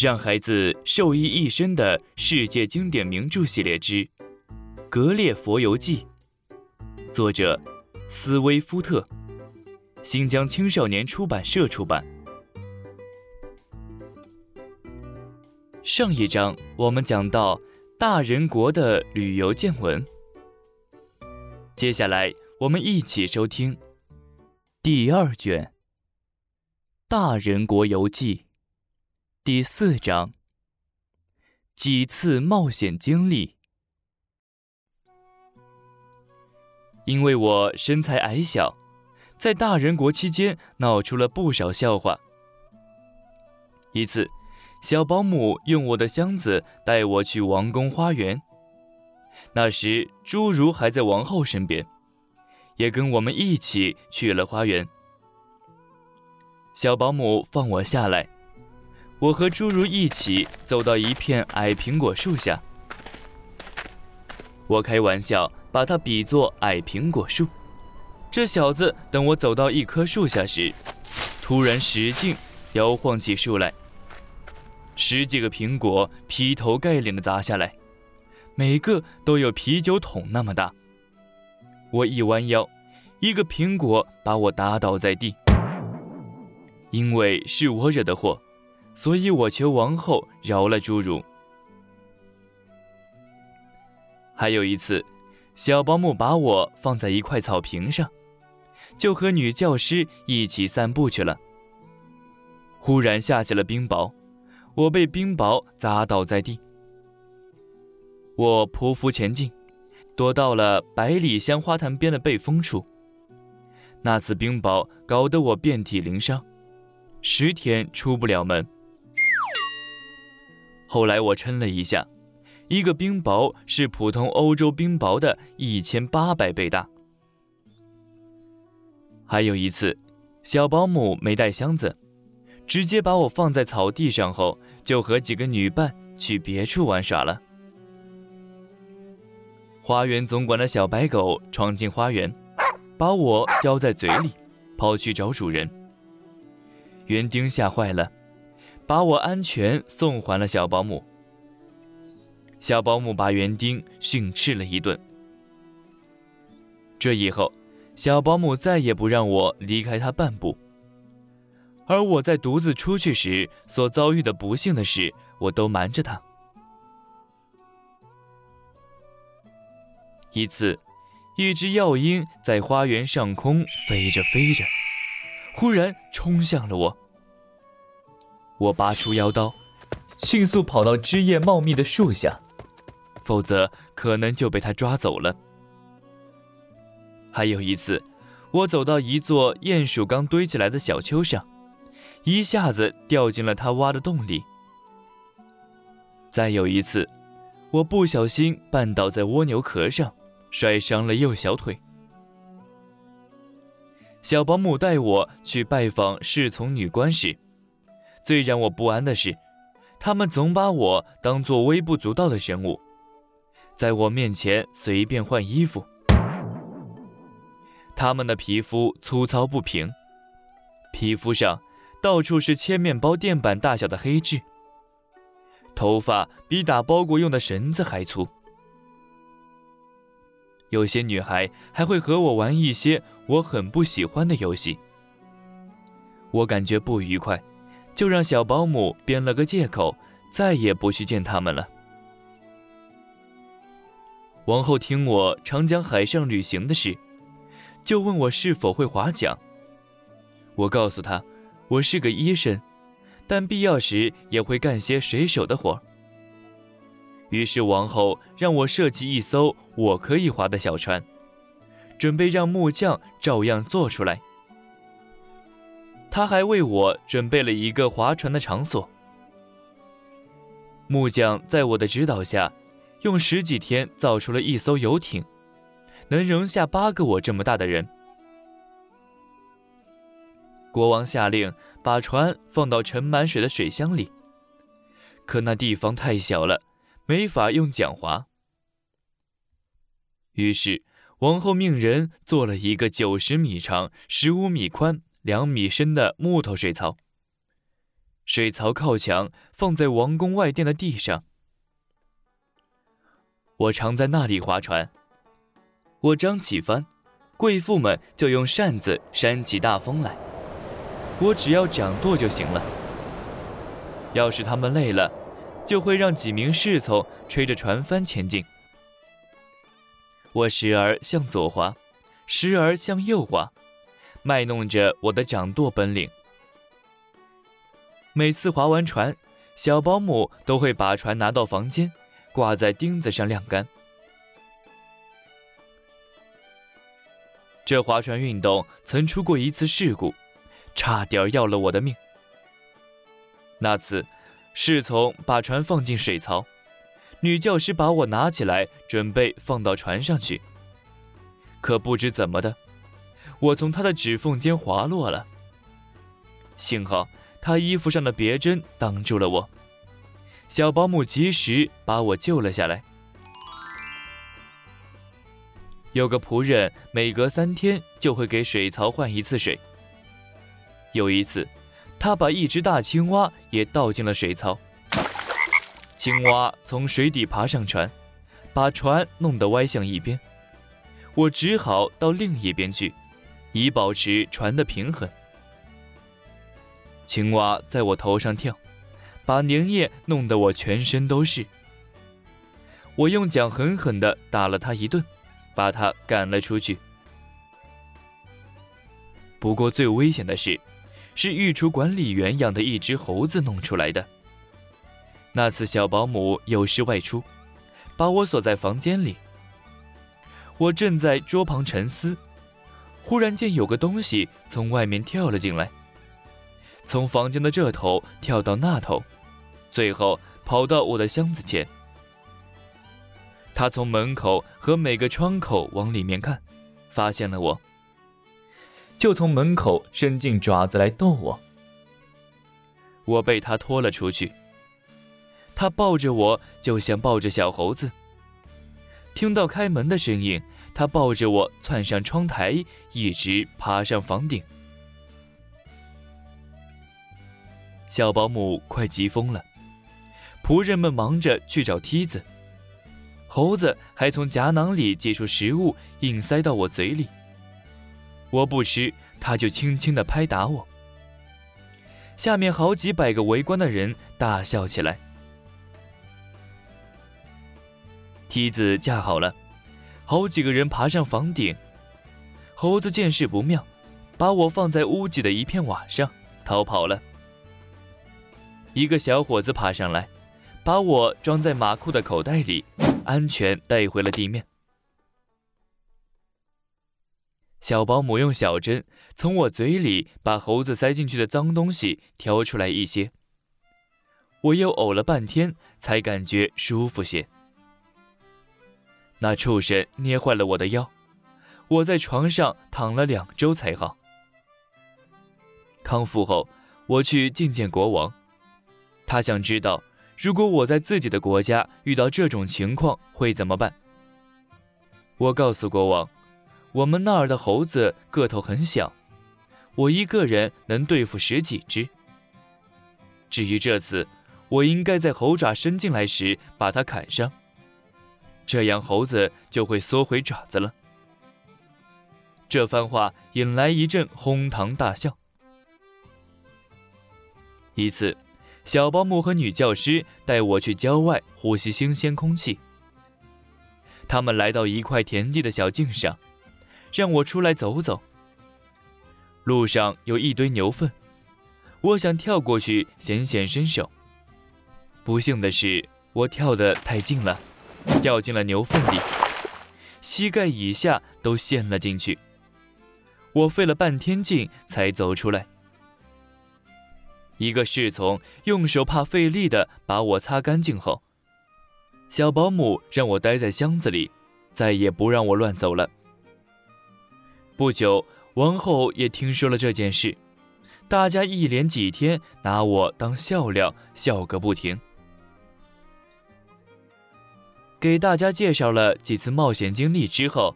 让孩子受益一生的世界经典名著系列之《格列佛游记》，作者斯威夫特，新疆青少年出版社出版。上一章我们讲到大人国的旅游见闻，接下来我们一起收听第二卷《大人国游记》。第四章，几次冒险经历。因为我身材矮小，在大人国期间闹出了不少笑话。一次，小保姆用我的箱子带我去王宫花园，那时侏儒还在王后身边，也跟我们一起去了花园。小保姆放我下来。我和侏儒一起走到一片矮苹果树下，我开玩笑把它比作矮苹果树。这小子等我走到一棵树下时，突然使劲摇晃起树来，十几个苹果劈头盖脸的砸下来，每个都有啤酒桶那么大。我一弯腰，一个苹果把我打倒在地，因为是我惹的祸。所以我求王后饶了侏儒。还有一次，小保姆把我放在一块草坪上，就和女教师一起散步去了。忽然下起了冰雹，我被冰雹砸倒在地。我匍匐前进，躲到了百里香花坛边的背风处。那次冰雹搞得我遍体鳞伤，十天出不了门。后来我称了一下，一个冰雹是普通欧洲冰雹的一千八百倍大。还有一次，小保姆没带箱子，直接把我放在草地上后，就和几个女伴去别处玩耍了。花园总管的小白狗闯进花园，把我叼在嘴里，跑去找主人。园丁吓坏了。把我安全送还了小保姆。小保姆把园丁训斥了一顿。这以后，小保姆再也不让我离开他半步。而我在独自出去时所遭遇的不幸的事，我都瞒着他。一次，一只药鹰在花园上空飞着飞着，忽然冲向了我。我拔出腰刀，迅速跑到枝叶茂密的树下，否则可能就被他抓走了。还有一次，我走到一座鼹鼠刚堆起来的小丘上，一下子掉进了他挖的洞里。再有一次，我不小心绊倒在蜗牛壳上，摔伤了右小腿。小保姆带我去拜访侍从女官时。最让我不安的是，他们总把我当做微不足道的人物，在我面前随便换衣服。他们的皮肤粗糙不平，皮肤上到处是切面包垫板大小的黑痣，头发比打包裹用的绳子还粗。有些女孩还会和我玩一些我很不喜欢的游戏，我感觉不愉快。就让小保姆编了个借口，再也不去见他们了。王后听我常讲海上旅行的事，就问我是否会划桨。我告诉她，我是个医生，但必要时也会干些水手的活。于是王后让我设计一艘我可以划的小船，准备让木匠照样做出来。他还为我准备了一个划船的场所。木匠在我的指导下，用十几天造出了一艘游艇，能容下八个我这么大的人。国王下令把船放到盛满水的水箱里，可那地方太小了，没法用桨划。于是王后命人做了一个九十米长、十五米宽。两米深的木头水槽，水槽靠墙，放在王宫外殿的地上。我常在那里划船。我张起帆，贵妇们就用扇子扇起大风来。我只要掌舵就行了。要是他们累了，就会让几名侍从吹着船帆前进。我时而向左划，时而向右划，卖弄着我的掌舵本领。每次划完船，小保姆都会把船拿到房间，挂在钉子上晾干。这划船运动曾出过一次事故，差点要了我的命。那次，侍从把船放进水槽，女教师把我拿起来，准备放到船上去。可不知怎么的，我从他的指缝间滑落了。幸好。他衣服上的别针挡住了我，小保姆及时把我救了下来。有个仆人每隔三天就会给水槽换一次水。有一次，他把一只大青蛙也倒进了水槽，青蛙从水底爬上船，把船弄得歪向一边，我只好到另一边去，以保持船的平衡。青蛙在我头上跳，把粘液弄得我全身都是。我用脚狠狠地打了它一顿，把它赶了出去。不过最危险的是，是御厨管理员养的一只猴子弄出来的。那次小保姆有事外出，把我锁在房间里。我正在桌旁沉思，忽然见有个东西从外面跳了进来。从房间的这头跳到那头，最后跑到我的箱子前。他从门口和每个窗口往里面看，发现了我，就从门口伸进爪子来逗我。我被他拖了出去。他抱着我，就像抱着小猴子。听到开门的声音，他抱着我窜上窗台，一直爬上房顶。小保姆快急疯了，仆人们忙着去找梯子，猴子还从夹囊里挤出食物，硬塞到我嘴里。我不吃，他就轻轻地拍打我。下面好几百个围观的人大笑起来。梯子架好了，好几个人爬上房顶。猴子见势不妙，把我放在屋脊的一片瓦上，逃跑了。一个小伙子爬上来，把我装在马裤的口袋里，安全带回了地面。小保姆用小针从我嘴里把猴子塞进去的脏东西挑出来一些。我又呕了半天，才感觉舒服些。那畜生捏坏了我的腰，我在床上躺了两周才好。康复后，我去觐见国王。他想知道，如果我在自己的国家遇到这种情况会怎么办。我告诉国王，我们那儿的猴子个头很小，我一个人能对付十几只。至于这次，我应该在猴爪伸进来时把它砍伤，这样猴子就会缩回爪子了。这番话引来一阵哄堂大笑。一次。小保姆和女教师带我去郊外呼吸新鲜空气。他们来到一块田地的小径上，让我出来走走。路上有一堆牛粪，我想跳过去显显身手。不幸的是，我跳得太近了，掉进了牛粪里，膝盖以下都陷了进去。我费了半天劲才走出来。一个侍从用手帕费力地把我擦干净后，小保姆让我待在箱子里，再也不让我乱走了。不久，王后也听说了这件事，大家一连几天拿我当笑料，笑个不停。给大家介绍了几次冒险经历之后，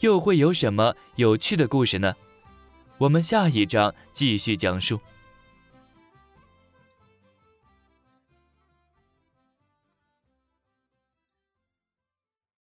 又会有什么有趣的故事呢？我们下一章继续讲述。